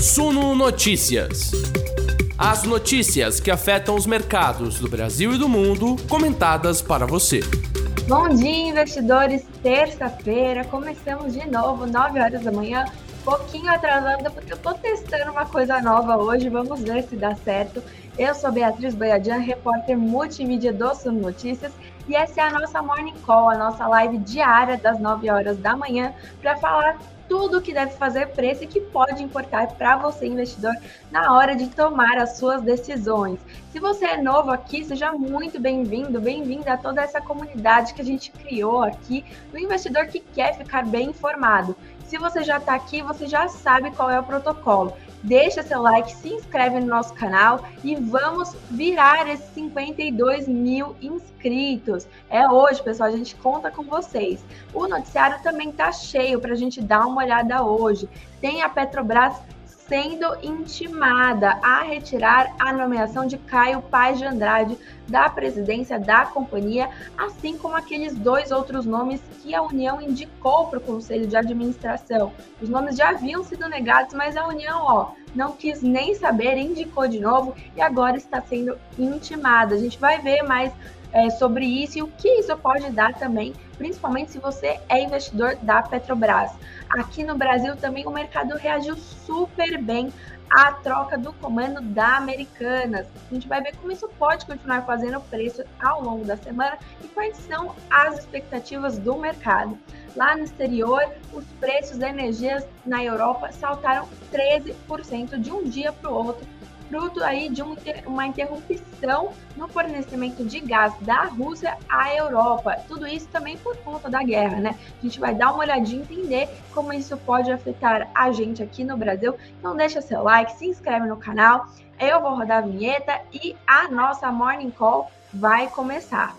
Suno Notícias. As notícias que afetam os mercados do Brasil e do mundo, comentadas para você. Bom dia, investidores. Terça-feira, começamos de novo, 9 horas da manhã. Pouquinho atrasada, porque eu tô testando uma coisa nova hoje. Vamos ver se dá certo. Eu sou Beatriz Boiadian, repórter multimídia do Suno Notícias. E essa é a nossa Morning Call, a nossa live diária das 9 horas da manhã, para falar tudo o que deve fazer preço e que pode importar para você, investidor, na hora de tomar as suas decisões. Se você é novo aqui, seja muito bem-vindo, bem-vinda a toda essa comunidade que a gente criou aqui do investidor que quer ficar bem informado. Se você já está aqui, você já sabe qual é o protocolo deixa seu like, se inscreve no nosso canal e vamos virar esses 52 mil inscritos. É hoje, pessoal, a gente conta com vocês. O noticiário também tá cheio para a gente dar uma olhada hoje. Tem a Petrobras sendo intimada a retirar a nomeação de Caio Paz de Andrade da presidência da companhia, assim como aqueles dois outros nomes que a União indicou para o Conselho de Administração. Os nomes já haviam sido negados, mas a União, ó, não quis nem saber, indicou de novo e agora está sendo intimada. A gente vai ver mais é, sobre isso e o que isso pode dar também, principalmente se você é investidor da Petrobras. Aqui no Brasil também o mercado reagiu super bem à troca do comando da Americanas. A gente vai ver como isso pode continuar fazendo preço ao longo da semana e quais são as expectativas do mercado. Lá no exterior, os preços da energia na Europa saltaram 13% de um dia para o outro fruto aí de um, uma interrupção no fornecimento de gás da Rússia à Europa. Tudo isso também por conta da guerra, né? A gente vai dar uma olhadinha e entender como isso pode afetar a gente aqui no Brasil. Então deixa seu like, se inscreve no canal. Eu vou rodar a vinheta e a nossa Morning Call vai começar.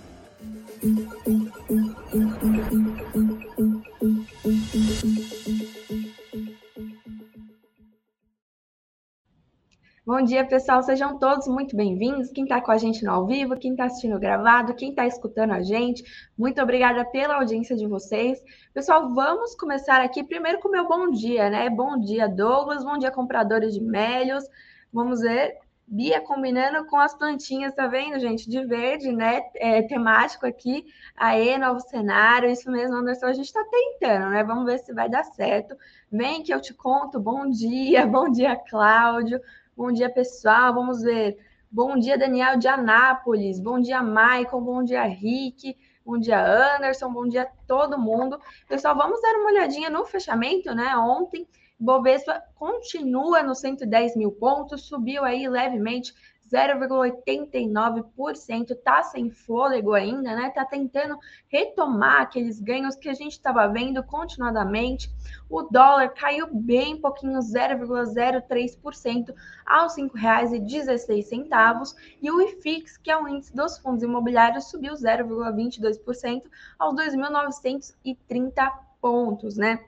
Bom dia, pessoal. Sejam todos muito bem-vindos. Quem está com a gente no ao vivo, quem está assistindo gravado, quem está escutando a gente, muito obrigada pela audiência de vocês. Pessoal, vamos começar aqui primeiro com o meu bom dia, né? Bom dia, Douglas. Bom dia, compradores de mélios. Vamos ver. Bia combinando com as plantinhas, tá vendo, gente? De verde, né? É, temático aqui. Aê, novo cenário. Isso mesmo, Anderson. A gente está tentando, né? Vamos ver se vai dar certo. Vem que eu te conto. Bom dia, bom dia, Cláudio. Bom dia, pessoal. Vamos ver. Bom dia, Daniel de Anápolis. Bom dia, Michael. Bom dia, Rick. Bom dia, Anderson. Bom dia, todo mundo. Pessoal, vamos dar uma olhadinha no fechamento, né? Ontem, Bovespa continua nos 110 mil pontos, subiu aí levemente 0,89%, tá sem fôlego ainda, né? Tá tentando retomar aqueles ganhos que a gente estava vendo continuadamente. O dólar caiu bem pouquinho, 0,03% aos R$ 5,16 e o IFIX, que é o índice dos fundos imobiliários, subiu 0,22% aos 2.930 pontos, né?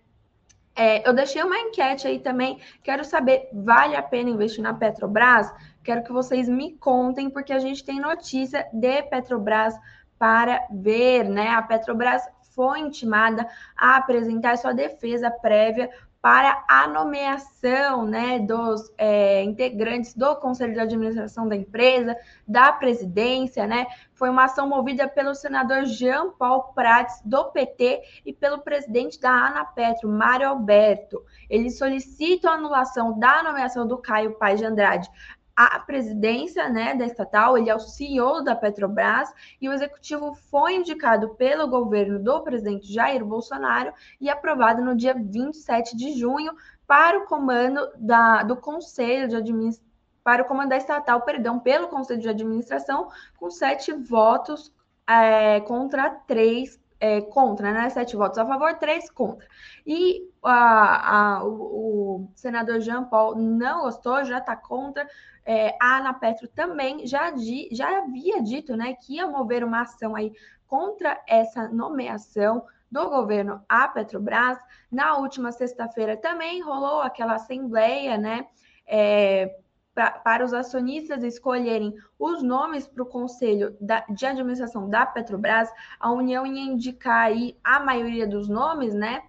É, eu deixei uma enquete aí também. Quero saber, vale a pena investir na Petrobras? Quero que vocês me contem, porque a gente tem notícia de Petrobras para ver, né? A Petrobras foi intimada a apresentar sua defesa prévia para a nomeação né, dos é, integrantes do Conselho de Administração da empresa, da presidência, né? Foi uma ação movida pelo senador Jean Paul Prats, do PT, e pelo presidente da Anapetro, Mário Alberto. Eles solicitam a anulação da nomeação do Caio Paz de Andrade a presidência né, da estatal, ele é o CEO da Petrobras, e o executivo foi indicado pelo governo do presidente Jair Bolsonaro e aprovado no dia 27 de junho para o comando da, do Conselho de Administração. Para o comando da estatal, perdão, pelo Conselho de Administração, com sete votos é, contra três é, contra, né? Sete votos a favor, três contra. E a, a, o, o, senador Jean Paul não gostou, já está contra. É, a Ana Petro também já, di, já havia dito né, que ia mover uma ação aí contra essa nomeação do governo à Petrobras. Na última sexta-feira também rolou aquela assembleia, né? É, pra, para os acionistas escolherem os nomes para o conselho da, de administração da Petrobras, a União ia indicar aí a maioria dos nomes, né?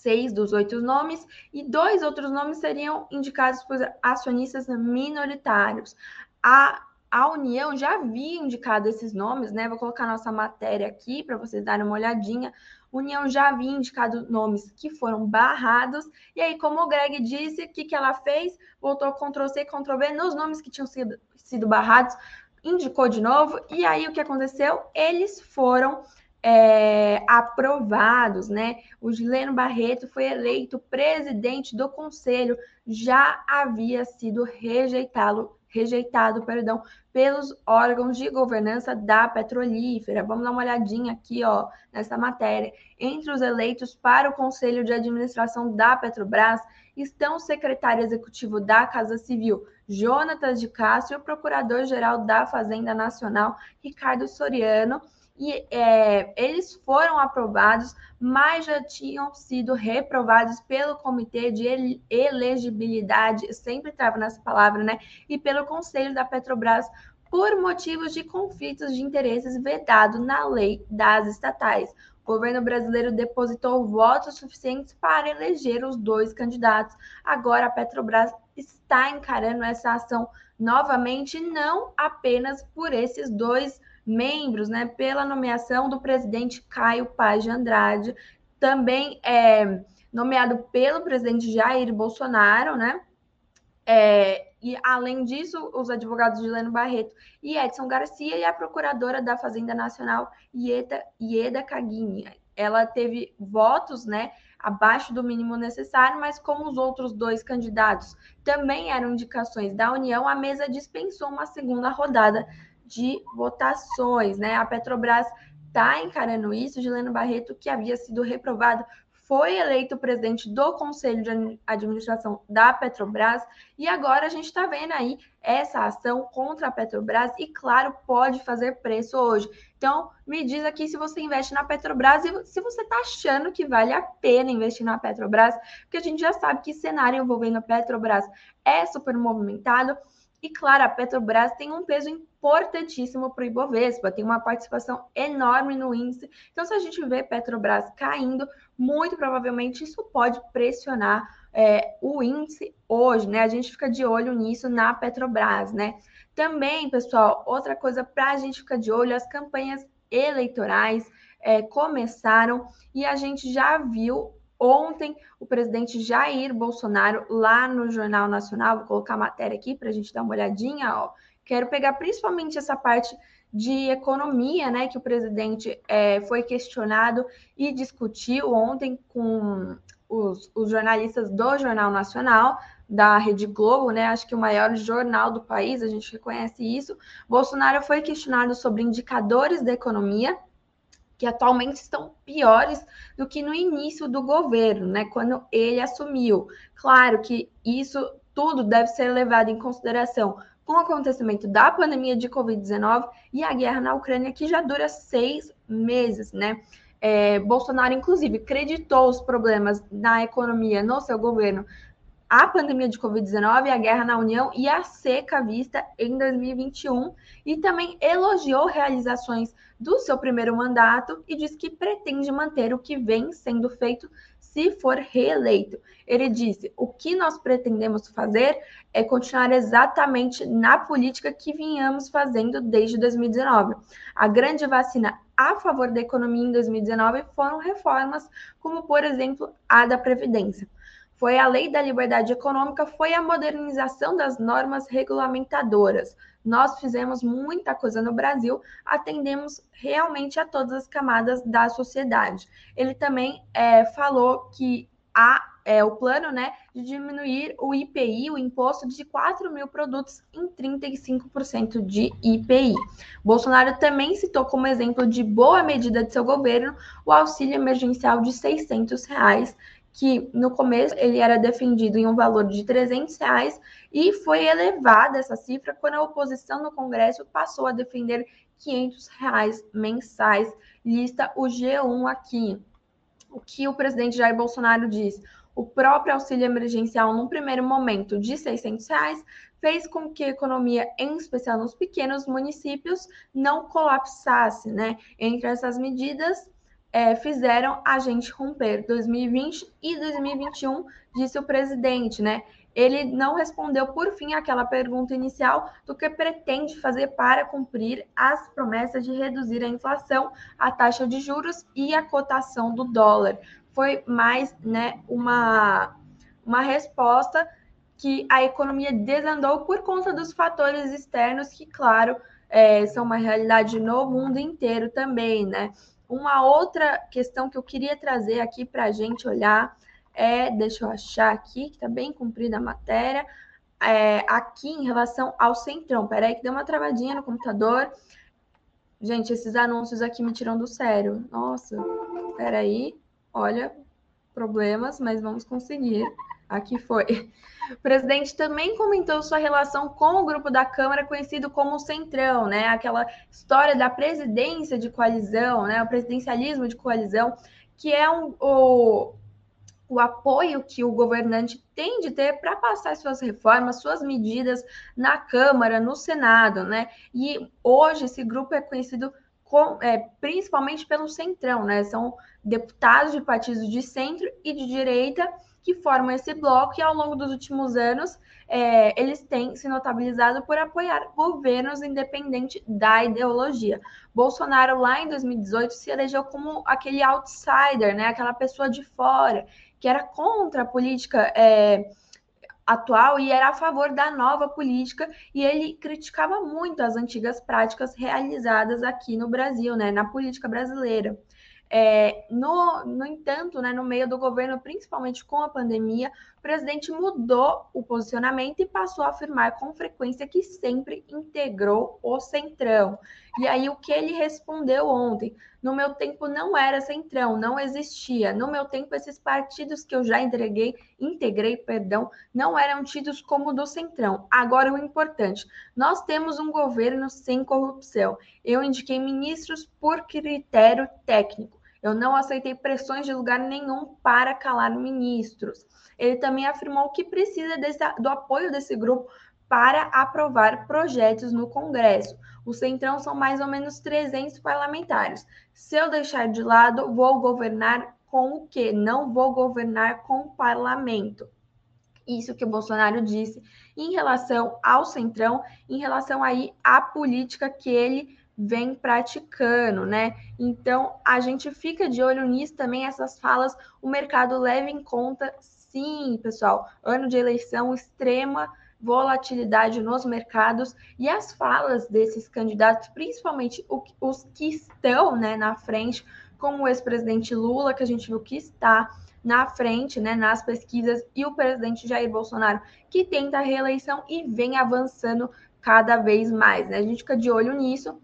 seis dos oito nomes, e dois outros nomes seriam indicados por acionistas minoritários. A, a União já havia indicado esses nomes, né? Vou colocar nossa matéria aqui para vocês darem uma olhadinha. União já havia indicado nomes que foram barrados, e aí, como o Greg disse, o que, que ela fez? Voltou Ctrl-C, Ctrl-V nos nomes que tinham sido, sido barrados, indicou de novo, e aí o que aconteceu? Eles foram é, aprovados, né? O Gileno Barreto foi eleito presidente do conselho, já havia sido rejeitado, rejeitado, perdão, pelos órgãos de governança da petrolífera. Vamos dar uma olhadinha aqui, ó, nessa matéria. Entre os eleitos para o conselho de administração da Petrobras estão o secretário executivo da Casa Civil, Jonatas de Castro, e o procurador-geral da Fazenda Nacional, Ricardo Soriano e é, eles foram aprovados, mas já tinham sido reprovados pelo Comitê de Elegibilidade, sempre trava nessa palavra, né? E pelo Conselho da Petrobras por motivos de conflitos de interesses vedado na lei das estatais. O governo brasileiro depositou votos suficientes para eleger os dois candidatos. Agora a Petrobras está encarando essa ação novamente, não apenas por esses dois membros, né, pela nomeação do presidente Caio Paz de Andrade, também é nomeado pelo presidente Jair Bolsonaro, né? É, e além disso, os advogados de Leno Barreto e Edson Garcia e a procuradora da Fazenda Nacional, Ieda, Ieda. Ela teve votos, né, abaixo do mínimo necessário, mas como os outros dois candidatos também eram indicações da União, a mesa dispensou uma segunda rodada de votações, né? A Petrobras está encarando isso. Gileno Barreto, que havia sido reprovado, foi eleito presidente do Conselho de Administração da Petrobras e agora a gente está vendo aí essa ação contra a Petrobras e, claro, pode fazer preço hoje. Então, me diz aqui se você investe na Petrobras e se você está achando que vale a pena investir na Petrobras, porque a gente já sabe que cenário envolvendo a Petrobras é super movimentado. E claro, a Petrobras tem um peso importantíssimo para o Ibovespa, tem uma participação enorme no índice. Então, se a gente vê Petrobras caindo, muito provavelmente isso pode pressionar é, o índice hoje, né? A gente fica de olho nisso na Petrobras, né? Também, pessoal, outra coisa para a gente ficar de olho, as campanhas eleitorais é, começaram e a gente já viu Ontem, o presidente Jair Bolsonaro, lá no Jornal Nacional, vou colocar a matéria aqui para a gente dar uma olhadinha, ó. Quero pegar principalmente essa parte de economia, né, que o presidente é, foi questionado e discutiu ontem com os, os, jornalistas do Jornal Nacional, da Rede Globo, né, acho que o maior jornal do país, a gente reconhece isso. Bolsonaro foi questionado sobre indicadores da economia, que atualmente estão piores do que no início do governo, né, quando ele assumiu. Claro que isso tudo deve ser levado em consideração com o acontecimento da pandemia de Covid-19 e a guerra na Ucrânia, que já dura seis meses, né? É, Bolsonaro, inclusive, creditou os problemas na economia no seu governo a pandemia de Covid-19, a guerra na União e a seca vista em 2021, e também elogiou realizações do seu primeiro mandato e diz que pretende manter o que vem sendo feito se for reeleito. Ele disse: o que nós pretendemos fazer é continuar exatamente na política que vinhamos fazendo desde 2019. A grande vacina a favor da economia em 2019 foram reformas, como por exemplo a da Previdência foi a Lei da Liberdade Econômica, foi a modernização das normas regulamentadoras. Nós fizemos muita coisa no Brasil, atendemos realmente a todas as camadas da sociedade. Ele também é, falou que há é, o plano né, de diminuir o IPI, o imposto de 4 mil produtos, em 35% de IPI. Bolsonaro também citou como exemplo de boa medida de seu governo o auxílio emergencial de 600 reais, que no começo ele era defendido em um valor de 300 reais e foi elevada essa cifra quando a oposição no Congresso passou a defender 500 reais mensais. Lista o G1 aqui. O que o presidente Jair Bolsonaro diz? O próprio auxílio emergencial, num primeiro momento, de 600 reais, fez com que a economia, em especial nos pequenos municípios, não colapsasse, né? Entre essas medidas, é, fizeram a gente romper 2020 e 2021, disse o presidente, né? Ele não respondeu, por fim, aquela pergunta inicial do que pretende fazer para cumprir as promessas de reduzir a inflação, a taxa de juros e a cotação do dólar. Foi mais né, uma, uma resposta que a economia desandou por conta dos fatores externos que, claro, é, são uma realidade no mundo inteiro também, né? Uma outra questão que eu queria trazer aqui para a gente olhar é, deixa eu achar aqui, que está bem comprida a matéria, é, aqui em relação ao Centrão. Peraí, que deu uma travadinha no computador. Gente, esses anúncios aqui me tiram do sério. Nossa, peraí, olha, problemas, mas vamos conseguir. Aqui foi. O presidente também comentou sua relação com o grupo da Câmara, conhecido como Centrão, né? Aquela história da presidência de coalizão, né? O presidencialismo de coalizão, que é um, o, o apoio que o governante tem de ter para passar suas reformas, suas medidas na Câmara, no Senado, né? E hoje esse grupo é conhecido com, é, principalmente pelo Centrão, né? São deputados de partidos de centro e de direita que formam esse bloco e ao longo dos últimos anos é, eles têm se notabilizado por apoiar governos independente da ideologia. Bolsonaro lá em 2018 se elegeu como aquele outsider, né, aquela pessoa de fora que era contra a política é, atual e era a favor da nova política e ele criticava muito as antigas práticas realizadas aqui no Brasil, né, na política brasileira. É, no, no entanto, né, no meio do governo, principalmente com a pandemia, o presidente mudou o posicionamento e passou a afirmar com frequência que sempre integrou o Centrão. E aí, o que ele respondeu ontem? No meu tempo não era Centrão, não existia. No meu tempo, esses partidos que eu já entreguei, integrei, perdão, não eram tidos como do Centrão. Agora, o importante: nós temos um governo sem corrupção. Eu indiquei ministros por critério técnico. Eu não aceitei pressões de lugar nenhum para calar ministros. Ele também afirmou que precisa desse, do apoio desse grupo para aprovar projetos no Congresso. O Centrão são mais ou menos 300 parlamentares. Se eu deixar de lado, vou governar com o quê? Não vou governar com o parlamento. Isso que o Bolsonaro disse em relação ao Centrão, em relação aí à política que ele vem praticando, né? Então a gente fica de olho nisso também, essas falas, o mercado leva em conta, sim, pessoal, ano de eleição, extrema volatilidade nos mercados e as falas desses candidatos, principalmente os que estão né, na frente, como o ex-presidente Lula, que a gente viu que está na frente, né, nas pesquisas, e o presidente Jair Bolsonaro, que tenta a reeleição e vem avançando cada vez mais. Né? A gente fica de olho nisso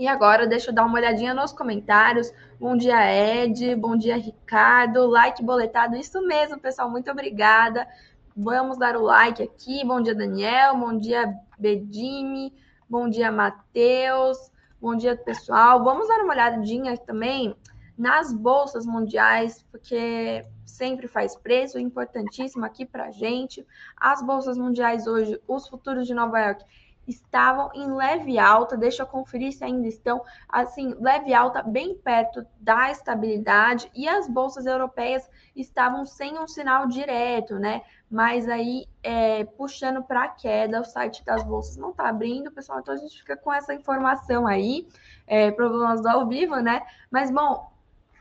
e agora, deixa eu dar uma olhadinha nos comentários. Bom dia, Ed. Bom dia, Ricardo. Like boletado. Isso mesmo, pessoal. Muito obrigada. Vamos dar o like aqui. Bom dia, Daniel. Bom dia, Bedime. Bom dia, Matheus. Bom dia, pessoal. Vamos dar uma olhadinha também nas bolsas mundiais, porque sempre faz preço, importantíssimo aqui para gente. As bolsas mundiais hoje, os futuros de Nova York estavam em leve alta, deixa eu conferir se ainda estão, assim, leve alta, bem perto da estabilidade, e as bolsas europeias estavam sem um sinal direto, né? Mas aí, é, puxando para a queda, o site das bolsas não está abrindo, pessoal, então a gente fica com essa informação aí, é, problemas do ao vivo, né? Mas, bom,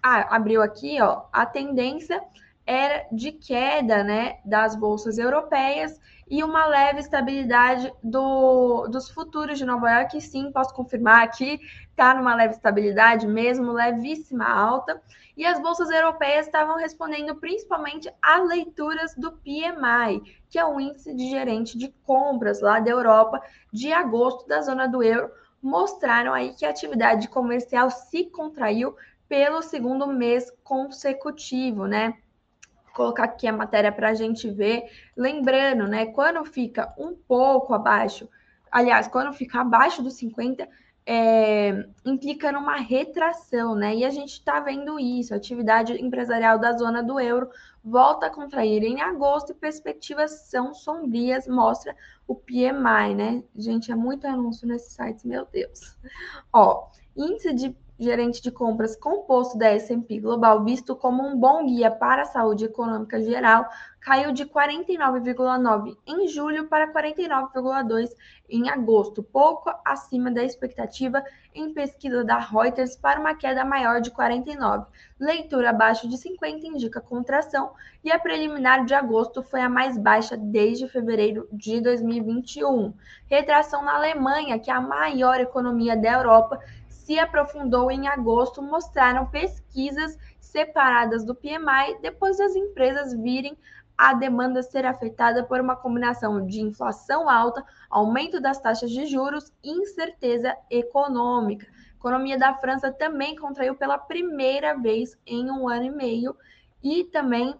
ah, abriu aqui, ó, a tendência era de queda, né, das bolsas europeias, e uma leve estabilidade do, dos futuros de Nova York. Sim, posso confirmar aqui, está numa leve estabilidade mesmo, levíssima alta. E as bolsas europeias estavam respondendo principalmente às leituras do PMI, que é o índice de gerente de compras lá da Europa de agosto da zona do euro, mostraram aí que a atividade comercial se contraiu pelo segundo mês consecutivo, né? Colocar aqui a matéria para a gente ver. Lembrando, né? Quando fica um pouco abaixo, aliás, quando fica abaixo dos 50, é, implica numa retração, né? E a gente está vendo isso. A atividade empresarial da zona do euro volta a contrair em agosto e perspectivas são sombrias, mostra o PMI, né? Gente, é muito anúncio nesse site, meu Deus. Ó, índice de gerente de compras composto da S&P Global, visto como um bom guia para a saúde econômica geral, caiu de 49,9 em julho para 49,2 em agosto, pouco acima da expectativa em pesquisa da Reuters para uma queda maior de 49. Leitura abaixo de 50 indica contração e a preliminar de agosto foi a mais baixa desde fevereiro de 2021. Retração na Alemanha, que é a maior economia da Europa, se aprofundou em agosto, mostraram pesquisas separadas do PMI depois das empresas virem a demanda ser afetada por uma combinação de inflação alta, aumento das taxas de juros e incerteza econômica. A economia da França também contraiu pela primeira vez em um ano e meio e também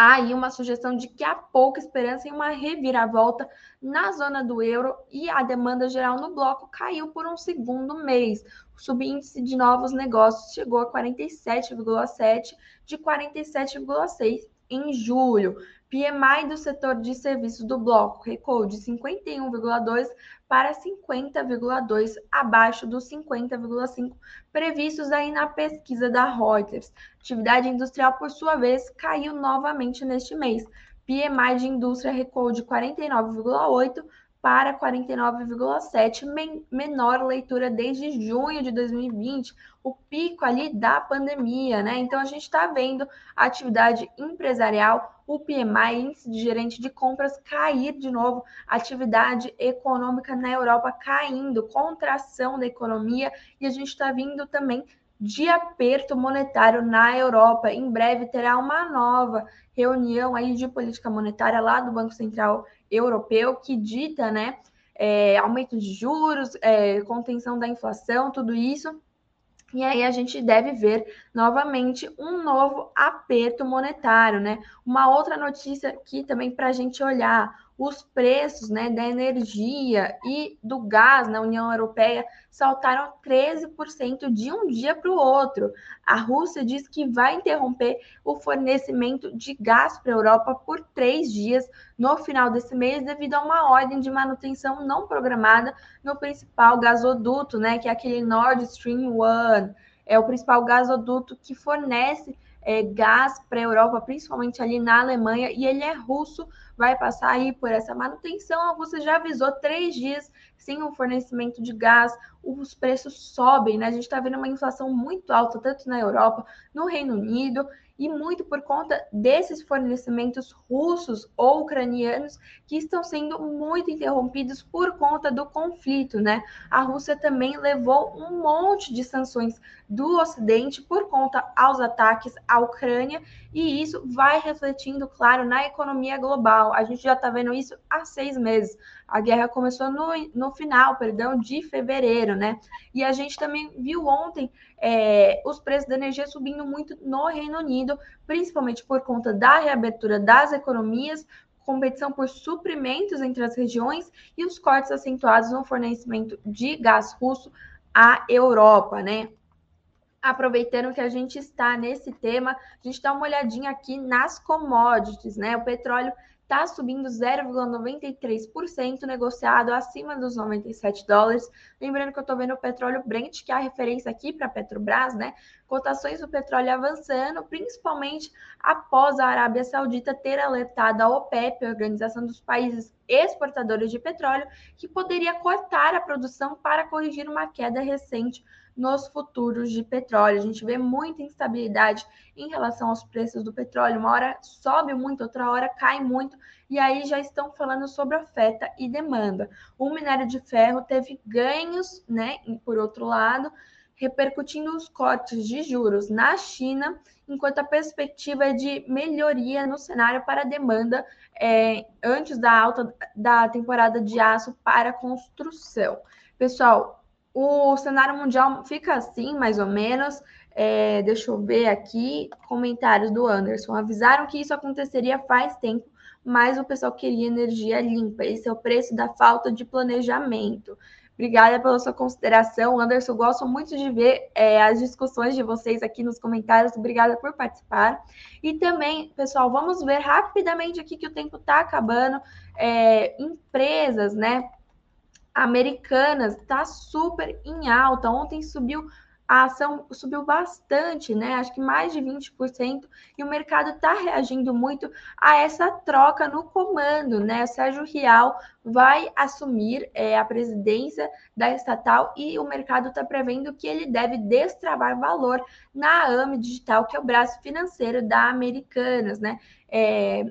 há aí uma sugestão de que há pouca esperança em uma reviravolta na zona do euro e a demanda geral no bloco caiu por um segundo mês. O subíndice de novos negócios chegou a 47,7 de 47,6 em julho. PMI do setor de serviços do bloco recuou de 51,2 para 50,2, abaixo dos 50,5 previstos aí na pesquisa da Reuters. Atividade industrial, por sua vez, caiu novamente neste mês. PMI de indústria recuou de 49,8 para 49,7, men menor leitura desde junho de 2020, o pico ali da pandemia, né? Então a gente está vendo a atividade empresarial, o PMI, índice de gerente de compras, cair de novo, atividade econômica na Europa caindo, contração da economia, e a gente está vindo também de aperto monetário na Europa. Em breve terá uma nova reunião aí de política monetária lá do Banco Central Europeu que dita, né, é, aumento de juros, é, contenção da inflação, tudo isso. E aí a gente deve ver novamente um novo aperto monetário, né? Uma outra notícia aqui também para a gente olhar: os preços né, da energia e do gás na União Europeia saltaram 13% de um dia para o outro. A Rússia diz que vai interromper o fornecimento de gás para a Europa por três dias no final desse mês, devido a uma ordem de manutenção não programada no principal gasoduto, né, que é aquele Nord Stream 1. É o principal gasoduto que fornece é, gás para a Europa, principalmente ali na Alemanha, e ele é russo, vai passar aí por essa manutenção. A Rússia já avisou três dias sem o fornecimento de gás, os preços sobem, né? A gente está vendo uma inflação muito alta, tanto na Europa, no Reino Unido, e muito por conta desses fornecimentos russos ou ucranianos que estão sendo muito interrompidos por conta do conflito, né? A Rússia também levou um monte de sanções do Ocidente por conta aos ataques à Ucrânia e isso vai refletindo, claro, na economia global. A gente já está vendo isso há seis meses. A guerra começou no, no final, perdão, de fevereiro, né? E a gente também viu ontem é, os preços da energia subindo muito no Reino Unido, principalmente por conta da reabertura das economias, competição por suprimentos entre as regiões e os cortes acentuados no fornecimento de gás russo à Europa, né? aproveitando que a gente está nesse tema, a gente dá uma olhadinha aqui nas commodities, né? O petróleo está subindo 0,93%, negociado acima dos 97 dólares. Lembrando que eu estou vendo o petróleo Brent, que é a referência aqui para a Petrobras, né? Cotações do petróleo avançando, principalmente após a Arábia Saudita ter alertado a OPEP, a Organização dos Países Exportadores de Petróleo, que poderia cortar a produção para corrigir uma queda recente nos futuros de petróleo. A gente vê muita instabilidade em relação aos preços do petróleo. Uma hora sobe muito, outra hora cai muito, e aí já estão falando sobre oferta e demanda. O minério de ferro teve ganhos, né? Por outro lado, repercutindo os cortes de juros na China, enquanto a perspectiva é de melhoria no cenário para a demanda é, antes da alta da temporada de aço para construção. Pessoal, o cenário mundial fica assim, mais ou menos. É, deixa eu ver aqui. Comentários do Anderson. Avisaram que isso aconteceria faz tempo, mas o pessoal queria energia limpa. Esse é o preço da falta de planejamento. Obrigada pela sua consideração, Anderson. Gosto muito de ver é, as discussões de vocês aqui nos comentários. Obrigada por participar. E também, pessoal, vamos ver rapidamente aqui que o tempo está acabando. É, empresas, né? Americanas está super em alta. Ontem subiu a ação subiu bastante, né? Acho que mais de 20%, e o mercado está reagindo muito a essa troca no comando, né? O Sérgio Rial vai assumir é, a presidência da estatal e o mercado está prevendo que ele deve destravar valor na AME Digital, que é o braço financeiro da Americanas, né? É,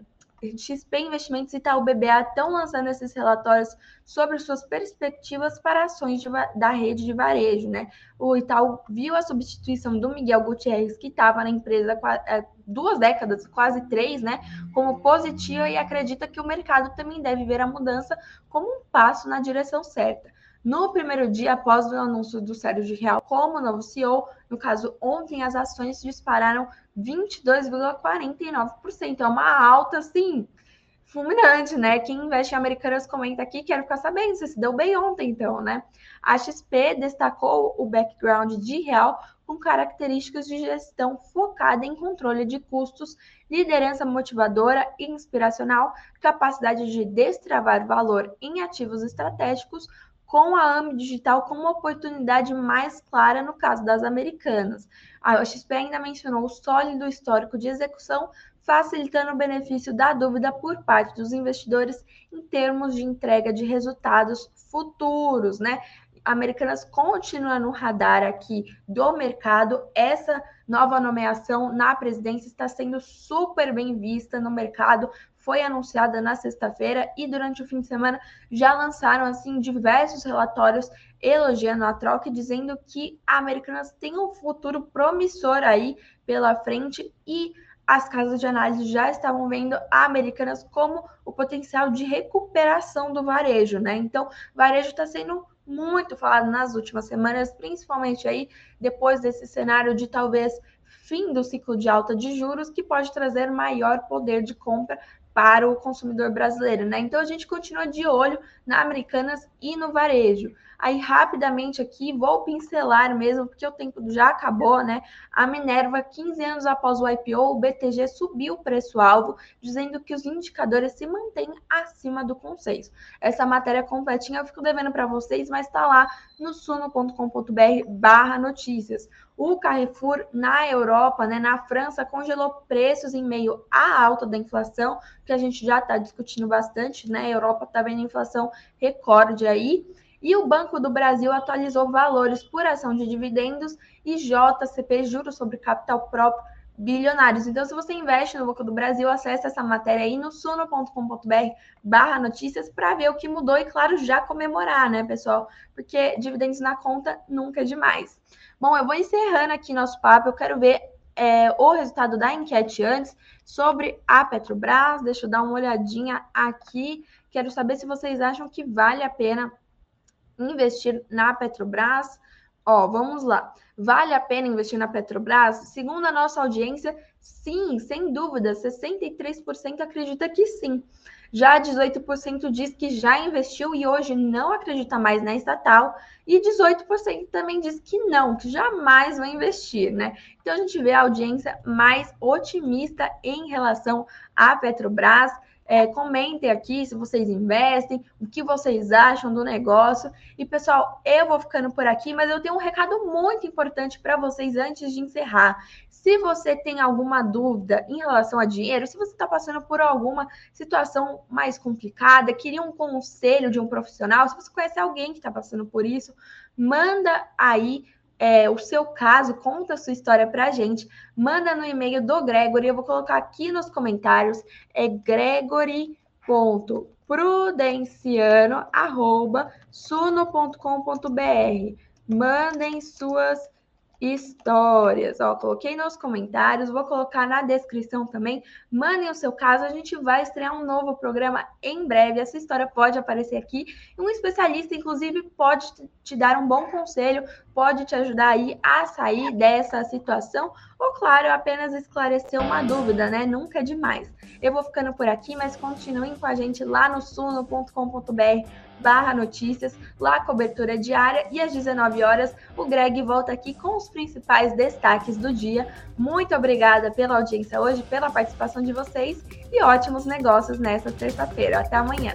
XP Investimentos e Itaú BBA estão lançando esses relatórios sobre suas perspectivas para ações de, da rede de varejo, né? O Itaú viu a substituição do Miguel Gutierrez, que estava na empresa há é, duas décadas, quase três, né? Como positiva e acredita que o mercado também deve ver a mudança como um passo na direção certa. No primeiro dia após o anúncio do Sérgio Real como novo CEO, no caso ontem, as ações dispararam 22,49%. É uma alta, assim, fulminante, né? Quem investe em Americanas comenta aqui, quero ficar sabendo se se deu bem ontem, então, né? A XP destacou o background de Real com características de gestão focada em controle de custos, liderança motivadora e inspiracional, capacidade de destravar valor em ativos estratégicos, com a AME Digital como uma oportunidade mais clara no caso das americanas. A XP ainda mencionou o sólido histórico de execução, facilitando o benefício da dúvida por parte dos investidores em termos de entrega de resultados futuros, né? Americanas continua no radar aqui do mercado. Essa nova nomeação na presidência está sendo super bem vista no mercado foi anunciada na sexta-feira e durante o fim de semana já lançaram assim diversos relatórios elogiando a troca e dizendo que a Americanas tem um futuro promissor aí pela frente e as casas de análise já estavam vendo a Americanas como o potencial de recuperação do varejo, né? Então, varejo está sendo muito falado nas últimas semanas, principalmente aí depois desse cenário de talvez fim do ciclo de alta de juros, que pode trazer maior poder de compra para o consumidor brasileiro, né? Então a gente continua de olho na Americanas e no varejo. Aí rapidamente aqui vou pincelar mesmo, porque o tempo já acabou, né? A Minerva, 15 anos após o IPO, o BTG subiu o preço-alvo, dizendo que os indicadores se mantêm acima do consenso. Essa matéria completinha eu fico devendo para vocês, mas está lá no suno.com.br/barra notícias. O Carrefour na Europa, né, na França, congelou preços em meio à alta da inflação, que a gente já está discutindo bastante, né? A Europa está vendo inflação recorde aí. E o Banco do Brasil atualizou valores por ação de dividendos e JCP, juros sobre capital próprio bilionários. Então, se você investe no Banco do Brasil, acesse essa matéria aí no suno.com.br barra notícias para ver o que mudou e, claro, já comemorar, né, pessoal? Porque dividendos na conta nunca é demais. Bom, eu vou encerrando aqui nosso papo. Eu quero ver é, o resultado da enquete antes sobre a Petrobras. Deixa eu dar uma olhadinha aqui. Quero saber se vocês acham que vale a pena investir na Petrobras. Ó, vamos lá. Vale a pena investir na Petrobras? Segundo a nossa audiência, sim, sem dúvida. 63% acredita que sim. Já 18% diz que já investiu e hoje não acredita mais na estatal, e 18% também diz que não, que jamais vai investir, né? Então a gente vê a audiência mais otimista em relação à Petrobras. É, comentem aqui se vocês investem, o que vocês acham do negócio. E pessoal, eu vou ficando por aqui, mas eu tenho um recado muito importante para vocês antes de encerrar. Se você tem alguma dúvida em relação a dinheiro, se você está passando por alguma situação mais complicada, queria um conselho de um profissional, se você conhece alguém que está passando por isso, manda aí é, o seu caso, conta a sua história para a gente, manda no e-mail do Gregory, eu vou colocar aqui nos comentários, é gregory.prudenciano.suno.com.br. Mandem suas histórias. Ó, coloquei nos comentários, vou colocar na descrição também. Mandem o seu caso, a gente vai estrear um novo programa em breve. Essa história pode aparecer aqui. Um especialista, inclusive, pode te dar um bom conselho, pode te ajudar aí a sair dessa situação, ou, claro, apenas esclarecer uma dúvida, né? Nunca é demais. Eu vou ficando por aqui, mas continuem com a gente lá no suno.com.br barra notícias, lá a cobertura diária e às 19 horas o Greg volta aqui com os principais destaques do dia. Muito obrigada pela audiência hoje, pela participação de vocês e ótimos negócios nessa terça-feira. Até amanhã.